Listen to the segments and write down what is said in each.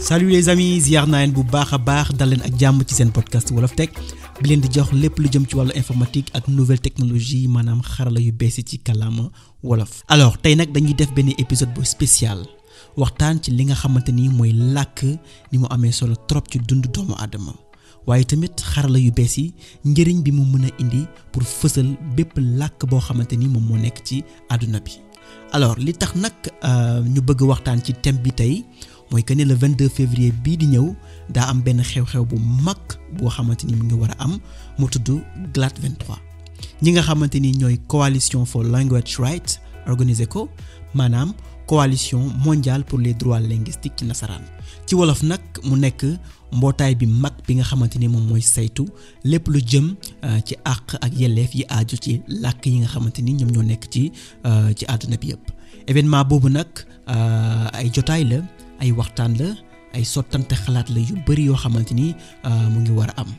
salut les amis ziar naa leen bu baax a baax dal tech. Bi leen di jox lépp lu jëm ci wàllu informatique ak nouvelle technologie maanaam xarala yu bees ci kàllaama wolof. alors tey nag dañuy def benn épisode bu spécial. Waxtaan ci li nga xamante indi pour fësal bépp làkk boo xamante ni moom moo nekk alors li tax nag ñu bëgg mooy que ne le 22 février bii di ñëw daa am benn xew-xew bu mag boo xamante ni mu ngi war a am mu tudd GLAT 23 ñi nga xamante ni ñooy coalition for language rights organisé ko maanaam coalition mondiale pour les droits linguistiques ci nasaraan. Ci wolof nag mu nekk mbootaay bi mag bi nga xamante ni moom mooy saytu lépp lu jëm ci àq ak yelleef yi aaju ci làkk yi nga xamante ni ñoom ñoo nekk ci ci àdduna bi yëpp événement boobu nag ay jotaay la ay waxtaan la ay sottante xalaat la yu bari yoo xamante ni mu ngi war a am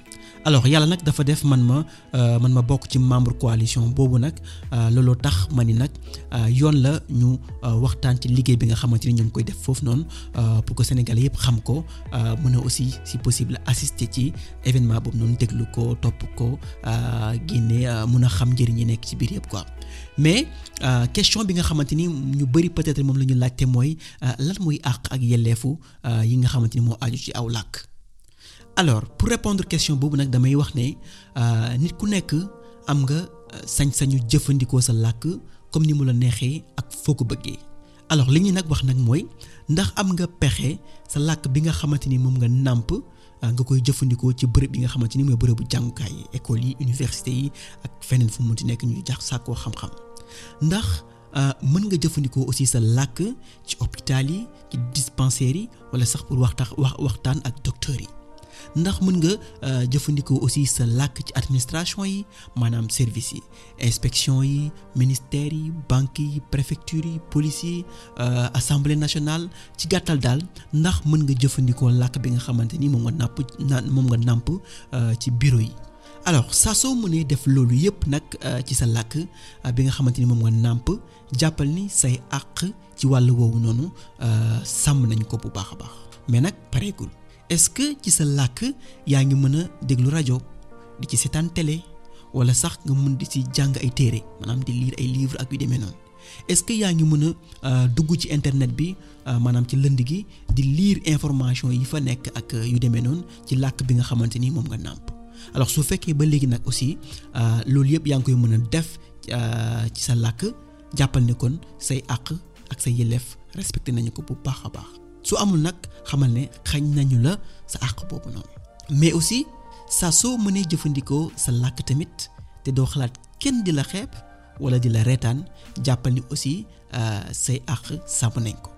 alors yàlla nag dafa def man ma man ma bokk ci membre coalition tax ma yoon la ñu waxtaan ci liggéey bi nga xamante ni pour que yëpp xam ko mën a aussi si possible assister ci événement boobu noonu déglu ko topp ko génne a xam mais la ñu laajte mooy lan mooy àq ak yelleefu yi nga. Alors pour répondre question boobu nag damay wax ne nit ku nekk am nga sañ-sañu jëfandikoo sa làkk comme ni mu la neexee ak foo ko bëggee. Alors li ñu nag wax nag mooy ndax am nga pexe sa làkk nga xamante ni moom nga nàmp nga koy jëfandikoo ci bërëb ni mooy bërëbu jàngukaay yi école yi université yi ak feneen fu mu ti nekk ñuy jax sàkkoo xam-xam. Ndax mën nga jëfandikoo aussi sa làkk ci hôpital yi ci dispensaires yi wala sax pour yi ndax mën nga jëfandikoo aussi sa làkk ci administration yi maanaam service yi inspection yi ministères yi banque yi préfecture yi police yi assemblée nationale. Ci gàttal daal ndax mën nga jëfandikoo làkk bi nga xamante ni moom nga nàpp moom nga nàmp ci bureau yi. Alors saa soo mënee def loolu yëpp nag ci sa làkk bi nga xamante ni moom nga nàmp jàppal ni say àq ci wàll woowu noonu sàmm nañ ko bu baax a baax. Mais nag pareegul. Est-ce que ci sa làkk yaa ngi mën a déglu rajo di ci seetaan télé wala sax nga mën di ci jàng ay téere maanaam di lire ay livre ak yu demee noonu. Est-ce que yaa ngi mën a dugg ci internet bi maanaam ci lënd gi di lire information yi fa nekk ak yu demee noonu ci làkk bi nga xamante ni moom nga nàmp. Alors su fekkee ba léegi nag aussi loolu yëpp yaa ngi koy mën a def ci sa làkk jàppal ne kon say àq ak say yelleef respecté nañu ko bu baax a baax. Su amul nag xamal ne xañ nañu la sa àq boobu noonu. Mais aussi saa soo mënee jëfandikoo sa làkk tamit te doo xalaat kenn di la xeeb wala di la reetaan jàppal ni aussi say àq sàmm nañ ko.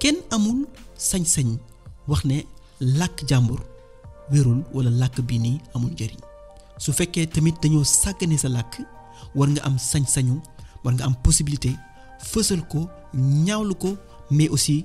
Kenn amul sañ-sañ wax ne làkk jàmbur wérul wala làkk bii nii amul njëriñ. Su fekkee tamit dañoo sàggane sa làkk war nga am sañ-sañu war nga am possibilité fësal ko ñaawlu ko mais aussi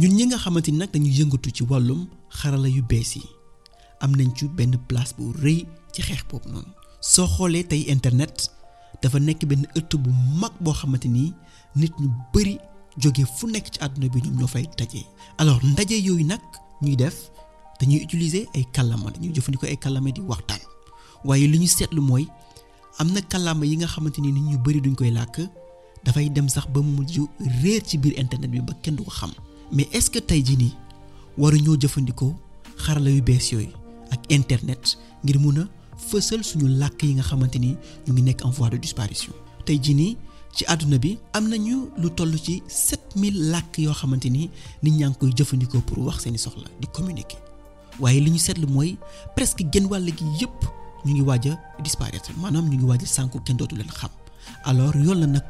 ñun ñi nga xamante ni nag dañuy yëngatu ci wàllum xarala yu bees yi am place bu rëy ci xeex boobu internet dafa nekk benn ëtt bu mag boo xamante ni nit ñu fu alors ndaje yooyu nag ñuy def dañuy utiliser ay kàllaama dañuy jëfandikoo ay kàllaama di waxtaan. Waaye li ñu seetlu mooy am na kàllaama yi nga xamante ni nit ñu bari duñ koy làkk internet bi. Mais est-ce que tey jii nii jëfandikoo xarala yu bees yooyu ak internet ngir mun a fësal suñu làkk yi nga xamante ni ñu ngi nekk en voie de disparition? tey jii nii ci àdduna bi am nañu lu toll ci 7000 làkk yoo ni nit ñaa ngi pour wax soxla di communiquer. Waaye li ñu seetlu presque genn gi yépp ñu ngi disparaître. Maanaam ñu ngi waaj a sànku alors yoon la nag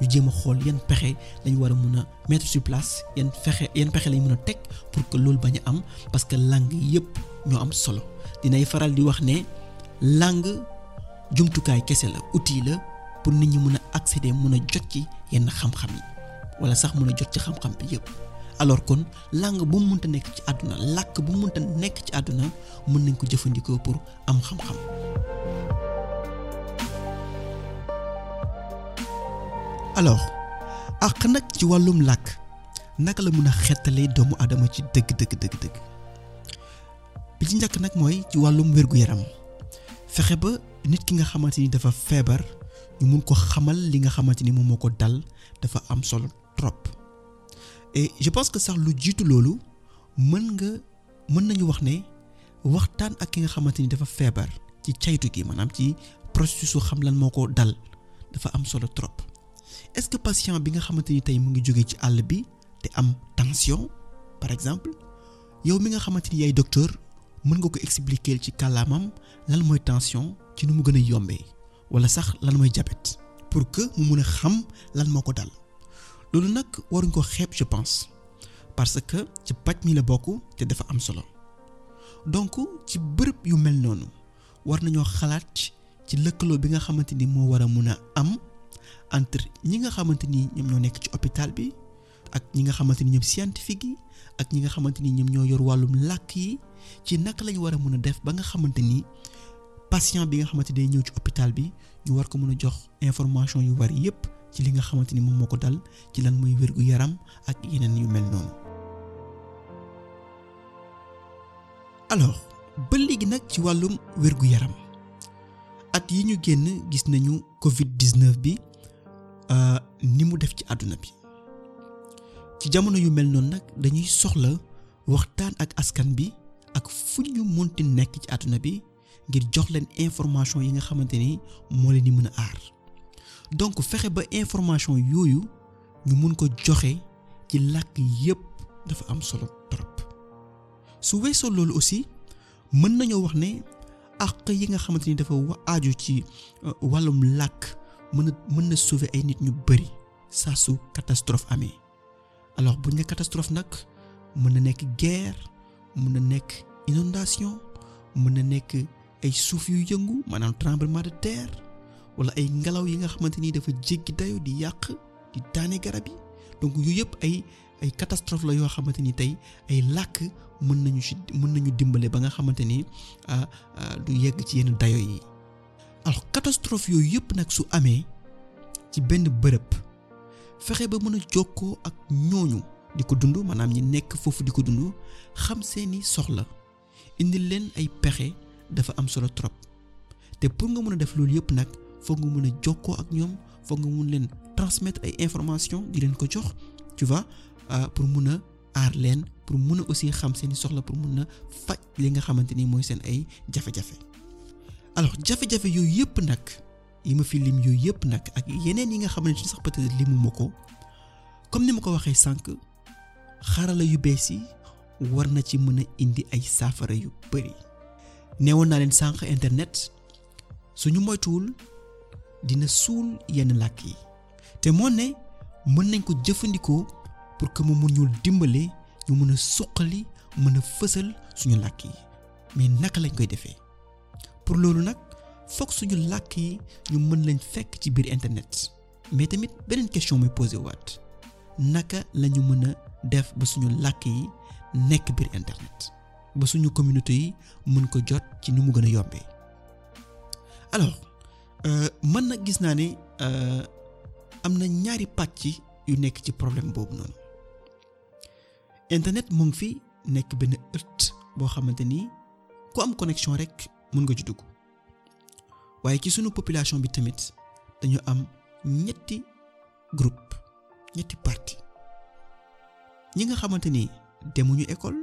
ñu jéem a xool yan pexe lañ war a mun a mettre sur place yan fexe yan pexe lañ mën a teg pour que loolu bañ am parce que langue yépp ñoo am solo. Dinay faral di wax ne langue jumtukaay kese la outil la pour nit ñi mën a accéder mën a jot ci yenn xam-xam yi wala sax mën a jot ci xam-xam bi yépp. Alors kon langue bu mu mënta nekk ci àdduna làkk bu mu mënta nekk ci àdduna mën nañ ko jëfandikoo pour am xam-xam alors àq nag ci wàllum làkk naka la mën a doomu aadama ci dëgg dëgg dëgg dëgg bi ci njëkk nag mooy ci wàllum wér-gu-yaram fexe ba nit ki nga xamante ni dafa feebar ñu mun ko xamal li nga xamante ni moom moo ko dal dafa am solo trop. Et je pense que sax lu jiitu loolu mën nga mën nañu wax ne waxtaan ak ki nga xamante ni dafa feebar ci caytu gi maanaam ci processus su xam lan moo ko dal dafa am solo trop est-ce que patient bi nga xamante ni tey mu ngi jóge ci àll bi te am tension par exemple? Yow mi nga xamante ni yaay docteur mën nga ko expliquer ci kàllaamam lan mooy tension ci nu mu gën a yombee wala sax lan mooy diabète pour que mu mun a xam lan moo ko dal? Loolu nag waruñ ko xeeb je pense parce que ci paj mi la bokk te dafa am solo. Donc ci bërëb yu mel noonu war nañoo xalaat ci lëkkaloo bi nga xamante ni moo war a mun a am entre ñi nga xamante ni ñoom ñoo nekk ci hôpital bi ak ñi nga xamante ni ñoom scientifique yi ak ñi nga xamante ni ñoom ñoo yor wàllum làkk yi ci naka lañu war a mën a def ba nga xamante ni patient bi nga xamante ni day ñëw ci hôpital bi ñu war ko mën a jox information yu war yépp ci li nga xamante ni moom moo ko dal ci lan mooy wér gu yaram ak yeneen yu mel noonu. alors ba léegi nag ci wàllum wér gu yaram at yi ñu génn gis nañu Covid 19 bi ni mu def ci àdduna bi. ci jamono yu mel noonu nag dañuy soxla waxtaan ak askan bi ak fu ñu munti nekk ci àdduna bi ngir jox leen information yi nga xamante ni moo leen di mën a aar donc fexe ba information yooyu ñu mun ko joxe ci làkk yépp dafa am solo trop su weesoo loolu aussi mën nañoo wax ne àq yi nga xamante ni dafa aaju ci wàllum làkk mën mën na sauver ay nit ñu bari saa su catastrophe amee. Alors bu ñu ne catastrophe nag mën na nekk guerre mën na nekk inondation mën na nekk ay suuf yu yëngu maanaam tremblement de terre wala ay ngelaw yi nga xamante dafa jéggi dayo di yàq di daane garab yi. Donc yooyu yëpp ay ay catastrophe la yoo xamante ni tey ay làkk mën nañu ci mën nañu dimbale ba nga xamante ni du yegg ci yenn dayo yi alors catastrophe yooyu yëpp nag su amee ci benn bërëb fexe ba mën a ak ñooñu di ko dund maanaam ñi nekk foofu di ko dund xam seeni soxla indil leen ay pexe dafa am solo trop. Te pour nga mën a def loolu yëpp nag foog nga mën a ak ñoom foog nga mën leen transmettre ay information di leen ko jox tu vois pour mun a aar leen pour mun a aussi xam seeni soxla pour mun a faj li nga xamante ni mooy seen ay jafe-jafe alors jafe-jafe yooyu yëpp nag yi ma fi lim yooyu yëpp nag ak yeneen yi nga xamante ni sax peut-être limuma ko comme ni ma ko waxee sànq xarala yu bees yi war na ci mën a indi ay saafara yu bari. Neewoon naa leen sànq internet suñu moytuwul dina suul yenn làkk yi. Te moo ne mën nañ ko jëfandikoo pour que mu mun ñu dimbale ñu mën a suqali mën a fësal suñu làkk yi. Mais naka lañ koy defee? Pour loolu nag fokk suñu làkk yi ñu mën lañ fekk ci biir internet. Mais tamit beneen question muy posé waat. Naka lañu mën a def ba suñu làkk yi nekk biir internet? Ba suñu communauté yi mën ko jot ci ni mu gën a yombee? Alors man nag gis naa ne am na ñaari pàcc yu nekk ci problème boobu noonu. Internet mu ngi fi nekk benn ëtt boo xamante ni ku am connexion rek mën nga ci dugg. Waaye ci sunu population bi tamit dañu am ñetti groupe ñetti parti. Ñi nga xamante ni demuñu école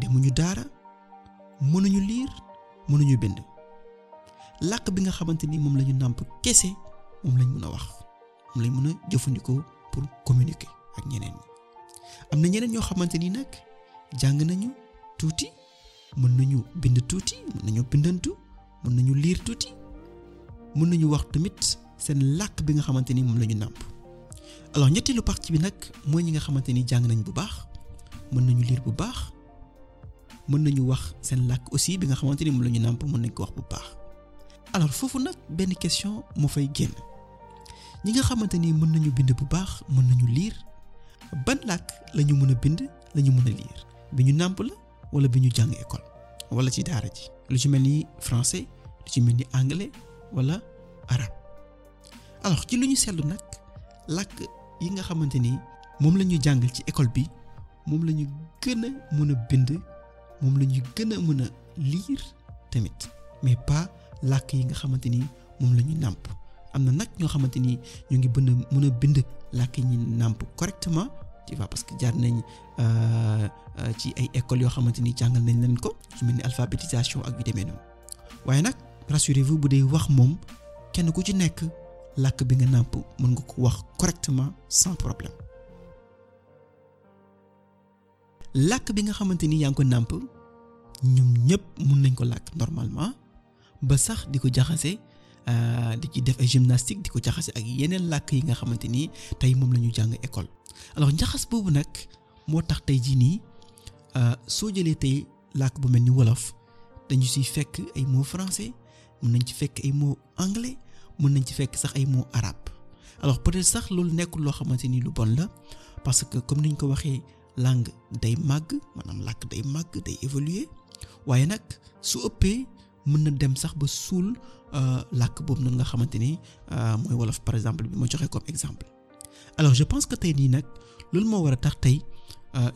demuñu daara mënuñu liir mënuñu bind. Làkk bi nga xamante ni moom la ñu kese moom lañ mën a wax moom lañ mën a jëfandikoo pour communiquer ak ñeneen ñi. Am na ñeneen ñoo xamante ni nag jàng nañu tuuti mën nañu bind tuuti mën nañu bindantu mën nañu liir tuuti mën nañu wax tamit seen làkk bi nga xamante ni moom la ñu nàmp. Alors ñetteelu partie bi nag mooy ñi nga xamante ni jàng nañ bu baax mën nañu lire bu baax mën nañu wax seen làkk aussi bi nga xamante ni moom la ñu nàmp mën nañ ko wax bu baax. Alors foofu nag benn question moo fay génn. Ñi nga xamante ni mën nañu bind bu baax mën nañu lire ban làkk la ñu mën a bind la ñu mën a lire bi ñu nàmp la wala bi ñu jàng école wala ci daara ji. Lu ci mel ni français lu ci mel ni anglais wala arabe. Alors ci lu ñu seetlu nag làkk yi nga xamante ni moom la ñu jàngal ci école bi moom la ñu gën a mën a bind moom la ñu gën a mën a lire tamit mais pas làkk yi nga xamante ni moom la ñu nàmp. Am na nag ñoo xamante ni ñu ngi bëgg mën bind làkk yi nàmp correctement tu vois parce que jaar nañ ci ay écoles yoo xamante ni jàngal nañ leen ko su mel ni alphabétisation ak yu demee noonu. Waaye nag rassurez-vous bu dee wax moom kenn ku ci nekk làkk bi nga nàmp mën nga ko wax correctement sans problème. Làkk bi nga xamante ni yaa ngi ko nàmp ñoom ñëpp mun nañ ko làkk normalement ba sax di ko jaxase di ci def ay gymnastique di ko jaxase ak yeneen làkk yi nga xamante ni tey moom la ñu jàng école alors njaxas boobu nag moo tax tey jii nii soo jëlee tey làkk bu mel ni wolof dañu fekk ay mots français mën nañ ci fekk ay anglais mën nañ ci fekk sax ay arabe alors peut-être sax loolu nekkul loo xamante ni lu bon la parce que comme niñ ko waxee langue day màgg maanaam làkk day màgg day évoluer. Waaye nag su ëppee mën na dem sax ba suul làkk boobu noonu nga xamante ni mooy wolof par exemple bi ma joxe comme exemple alors je pense que tey nii nag loolu moo war a tax tey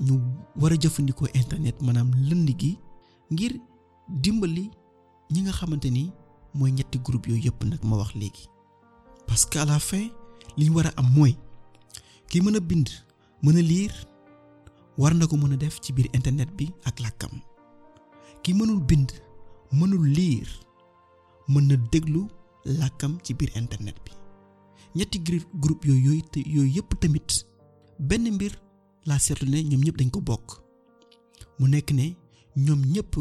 ñu war a internet maanaam lënd gi ngir dimbali ñi nga xamante ni mooy ñetti groupe yooyu yëpp nag ma wax léegi. Parce que à la fin li ñu war am mooy ki mën bind mën a lire war na ko mën def ci biir internet bi ak làkkam. Ki mënul bind mënul lire mën na déglu làkkam ci biir internet bi ñetti groupe yooyu yooyu te yooyu yëpp tamit benn mbir laa seetlu ne ñoom ñëpp dañ ko bokk. Mu nekk ne ñoom ñëpp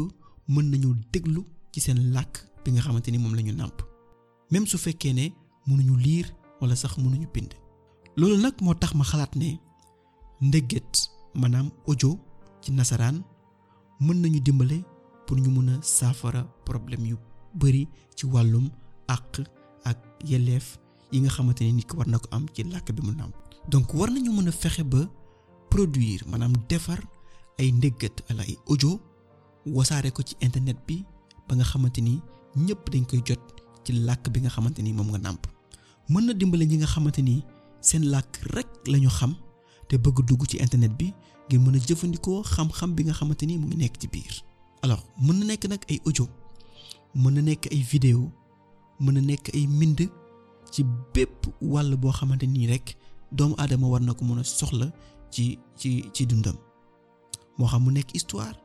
mën nañu déglu ci seen làkk bi nga xamante ni moom la ñu nàmp. Même su fekkee ne mënuñu lire wala sax mënuñu bind. Loolu nag moo tax ma xalaat ne maanaam audio ci nasaraan mën nañu dimbale pour ñu mën a problème yu bari ci wàllum àq ak yelleef yi nga xamante ni nit ko war na ko am ci làkk bi mu nàmp. Donc war nañu mën a fexe ba produire maanaam defar ay ndéggat wala ay audio wasaare ko ci internet bi ba nga xamante ni ñëpp dañ koy jot ci làkk bi nga xamante ni moom nga nàmp. Mën na dimbale ñi nga xamante ni seen làkk rek lañu xam te bëgg dugg ci internet bi ngir mën a jëfandikoo xam-xam bi nga xamante ni mu ngi nekk ci biir. Alors mën na nekk nag ay audio mën na nekk ay vidéo mën na nekk ay mbind ci bépp wàll boo xamante nii rek doomu aadama war na ko mën a soxla ci ci ci dundam. Moo xam mu nekk histoire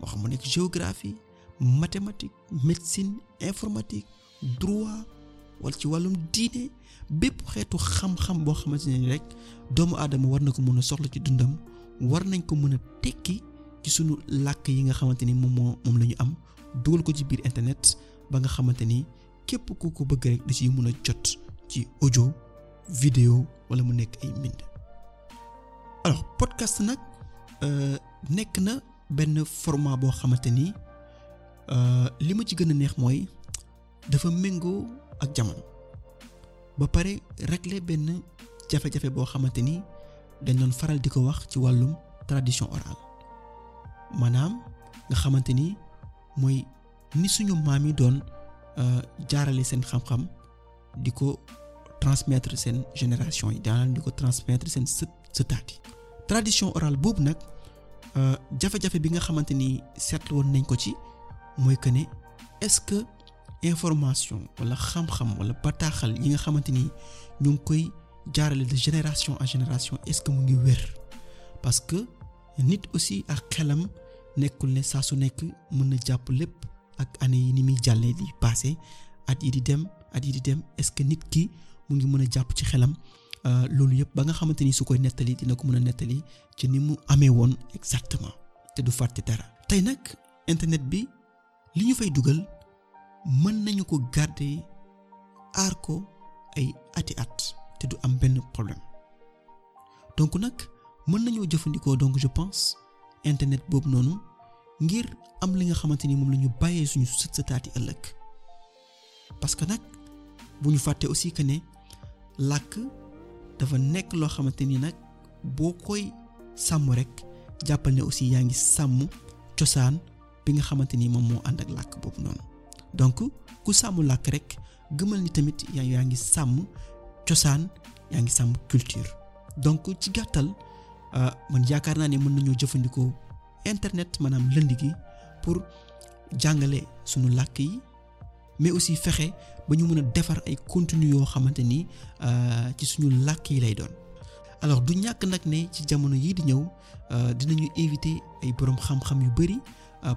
moo xam mu nekk géographie mathématique médecine informatique droit wala ci wàllum diine bépp xeetu xam-xam boo xamante ne rek doomu aadama war na ko mën a soxla ci dundam war nañ ko mën a tekki ci sunu làkk yi nga xamante ni moom moo moom la ñu am dugal ko ci biir internet ba nga xamante ni képp ku ko bëgg rek da ciy mën a jot ci audio vidéo wala mu nekk ay mbind. Alors podcast nag nekk na benn format boo xamante ni li ma ci gën a neex mooy dafa méngoo ak jamono. Ba pare régler benn jafe-jafe boo xamante ni dañ doon faral di ko wax ci wàllum tradition orale. Maanaam nga xamante ni mooy ni suñu maam yi doon jaarale seen xam-xam di ko transmettre seen génération yi transmettre seen tradition orale boobu nag jafe-jafe bi ci mooy que ne est-ce que information wala xam-xam wala bataaxal yi nga xamante ni ñu ngi koy jaarale de génération génération est-ce que mu ngi parce que nit aussi ak xelam ne saa su nekk mën na jàpp lépp ak année yi ni muy jàllee passé at yi est-ce que nit ki mu ngi mën a jàpp ci xelam loolu yëpp ba nga xamante ni su koy nettali dina ko mën a nettali ci ni mu amee woon exactement te du fàtte dara. tey nag internet bi li ñu fay dugal mën nañu ko garder aar ko ay ati at te du am benn problème donc nag mën nañoo jëfandikoo donc je pense internet boobu noonu ngir am li nga xamante ni moom la ñu bàyyee suñu sët sëtaati ëllëg parce que nag bu ñu fàtte aussi que ne làkk dafa nekk loo xamante ni nag boo koy sàmm rek jàppal ne aussi yaa ngi sàmm cosaan bi nga xamante ni moom moo ànd ak làkk boobu noonu. Donc ku sàmm làkk rek gëmal ni tamit yaa yaa ngi sàmm cosaan yaa ngi sàmm culture. Donc ci gàttal man yaakaar ne mën nañoo jëfandikoo internet maanaam lënd gi pour jàngale sunu làkk yi mais aussi fexe ba ñu mën a defar ay contenu yoo xamante ni ci suñu làkk yi lay doon. Alors du ñàkk nag ne ci jamono yii di ñëw dinañu invité ay boroom xam-xam yu bari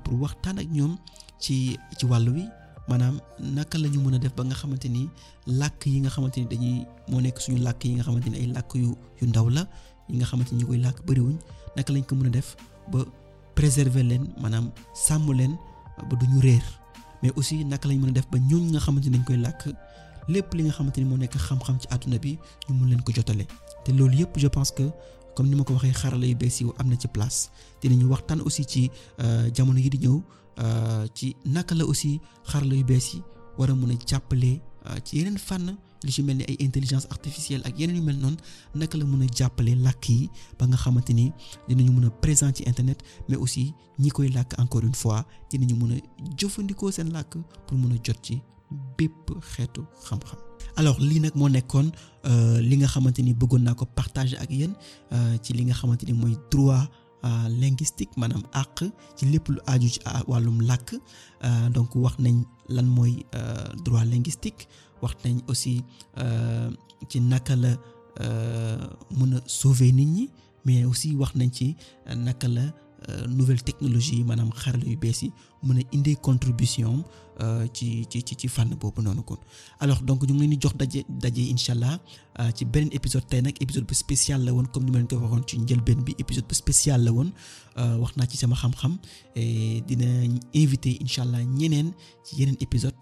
pour waxtaan ak ñoom ci ci wàll wi maanaam naka la ñu mën a def ba nga xamante ni làkk yi nga xamante ni dañuy moo nekk suñu làkk yi nga xamante ni ay làkk yu yu ndaw la yi nga xamante ni ñu koy làkk bariwuñ naka lañ ko mën a def ba préserver leen maanaam sàmm leen ba duñu réer. Mais aussi naka lañ mën a def ba ñooñ nga xamante ni dañ koy làkk lépp li nga xamante ni moo nekk xam-xam ci àdduna bi ñu mun leen ko jotale. Te loolu yëpp je pense que comme ni ma ko waxee xarala yu bees yi am na ci place. Dinañu waxtaan aussi ci jamono yi di ñëw ci naka la aussi xarala yu bees yi war a mun a jàppale ci yeneen fànn li ci mel ni intelligence artificielle ak yeneen yu mel noonu naka la mën a jàppale présent internet mais aussi ñi koy encore une fois a pour mën a jot ci alors lii nag moo nekkoon li nga xamante ni bëggoon partager ak yéen ci li nga droit linguistique maanaam àq ci donc wax nañ lan droit linguistique wax nañ aussi ci naka la mën a sauver nit ñi mais aussi wax nañ ci naka la nouvelle technologie yi maanaam xarala yu bees yi mën a indee contribution ci ci ci ci fànn boobu noonu kon. Alors donc ñu ngi leen di jox daje daje incha allah ci beneen épisode. Tey nag épisode bu spécial la woon comme ni ma leen ko waxoon ci njëlbeen bi épisode bu spécial la woon wax naa ci sama xam-xam dina invité incha allah ñeneen ci yeneen épisode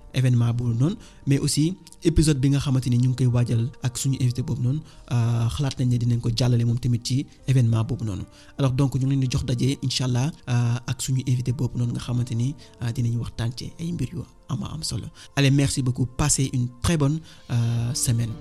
événement boobu noonu mais aussi épisode bi nga xamante ni ñu ngi koy waajal ak suñu invité boobu noonu xalaat nañ ne dinañ ko jàllale moom tamit ci événement boobu noonu. Alors donc ñu ngi leen di jox daje incha allah ak suñu invité boobu noonu nga xamante ni dinañ waxtaan ci ama am solo. Allez merci beaucoup. Passez une très bonne semaine